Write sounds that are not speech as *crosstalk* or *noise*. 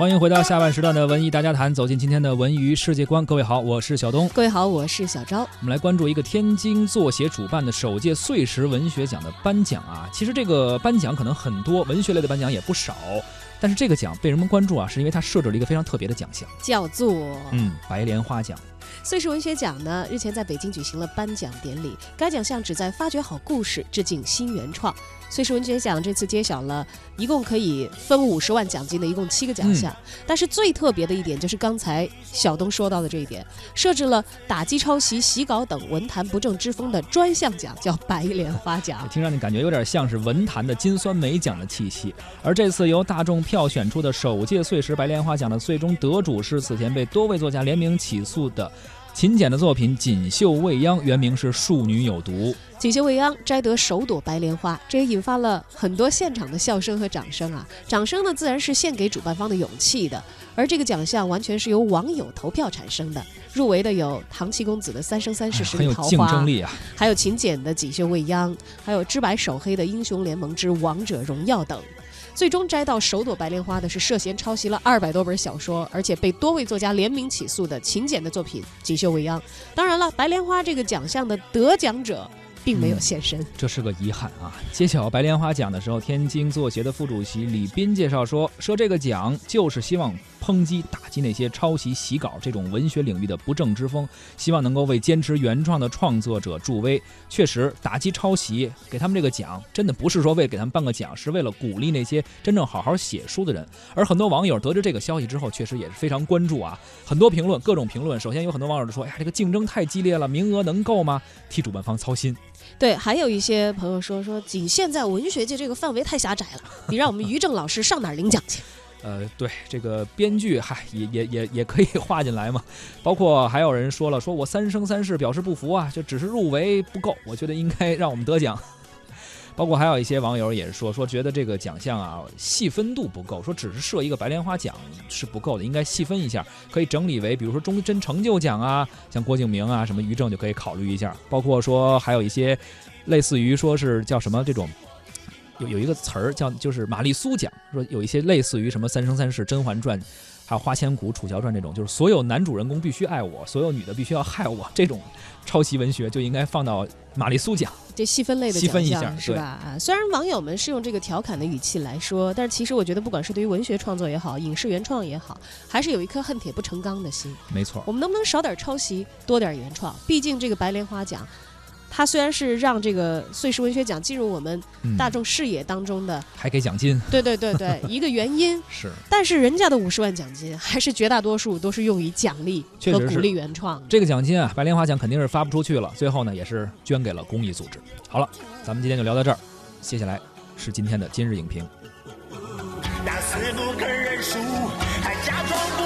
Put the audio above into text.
欢迎回到下半时段的文艺大家谈，走进今天的文娱世界观。各位好，我是小东。各位好，我是小昭。我们来关注一个天津作协主办的首届碎石文学奖的颁奖啊。其实这个颁奖可能很多，文学类的颁奖也不少，但是这个奖被人们关注啊，是因为它设置了一个非常特别的奖项，叫做嗯白莲花奖。碎石文学奖呢，日前在北京举行了颁奖典礼。该奖项旨在发掘好故事，致敬新原创。碎石文学奖这次揭晓了一共可以分五十万奖金的一共七个奖项，但是最特别的一点就是刚才小东说到的这一点，设置了打击抄袭、洗稿等文坛不正之风的专项奖，叫白莲花奖。听上去感觉有点像是文坛的金酸梅奖的气息。而这次由大众票选出的首届碎石白莲花奖的最终得主是此前被多位作家联名起诉的。秦简的作品《锦绣未央》原名是《庶女有毒》，《锦绣未央》摘得首朵白莲花，这也引发了很多现场的笑声和掌声啊！掌声呢，自然是献给主办方的勇气的。而这个奖项完全是由网友投票产生的，入围的有唐七公子的《三生三世十里桃花》，很有竞争力啊！还有秦简的《锦绣未央》，还有知白守黑的《英雄联盟之王者荣耀》等。最终摘到首朵白莲花的是涉嫌抄袭了二百多本小说，而且被多位作家联名起诉的秦简的作品《锦绣未央》。当然了，白莲花这个奖项的得奖者并没有现身，这是个遗憾啊！揭晓白莲花奖的时候，天津作协的副主席李斌介绍说：“说这个奖就是希望。”抨击打击那些抄袭洗稿这种文学领域的不正之风，希望能够为坚持原创的创作者助威。确实，打击抄袭，给他们这个奖，真的不是说为给他们颁个奖，是为了鼓励那些真正好好写书的人。而很多网友得知这个消息之后，确实也是非常关注啊。很多评论，各种评论。首先有很多网友就说：“哎呀，这个竞争太激烈了，名额能够吗？替主办方操心。”对，还有一些朋友说：“说仅限在文学界这个范围太狭窄了，你让我们于正老师上哪儿领奖去？” *laughs* 呃，对这个编剧，嗨，也也也也可以划进来嘛。包括还有人说了，说我三生三世表示不服啊，就只是入围不够，我觉得应该让我们得奖。包括还有一些网友也是说，说觉得这个奖项啊细分度不够，说只是设一个白莲花奖是不够的，应该细分一下，可以整理为比如说终身成就奖啊，像郭敬明啊，什么于正就可以考虑一下。包括说还有一些类似于说是叫什么这种。有有一个词儿叫就是玛丽苏奖，说有一些类似于什么《三生三世》《甄嬛传》，*laughs* 还有《花千骨》《楚乔传》这种，就是所有男主人公必须爱我，所有女的必须要害我，这种抄袭文学就应该放到玛丽苏奖。这细分类的细分一下是吧？啊，虽然网友们是用这个调侃的语气来说，但是其实我觉得，不管是对于文学创作也好，影视原创也好，还是有一颗恨铁不成钢的心。没错，我们能不能少点抄袭，多点原创？毕竟这个白莲花奖。它虽然是让这个碎石文学奖进入我们大众视野当中的，还给奖金，对对对对，*laughs* 一个原因是，但是人家的五十万奖金还是绝大多数都是用于奖励和鼓励原创。这个奖金啊，白莲花奖肯定是发不出去了，最后呢也是捐给了公益组织。好了，咱们今天就聊到这儿，接下来是今天的今日影评。那死不不肯认输，还假装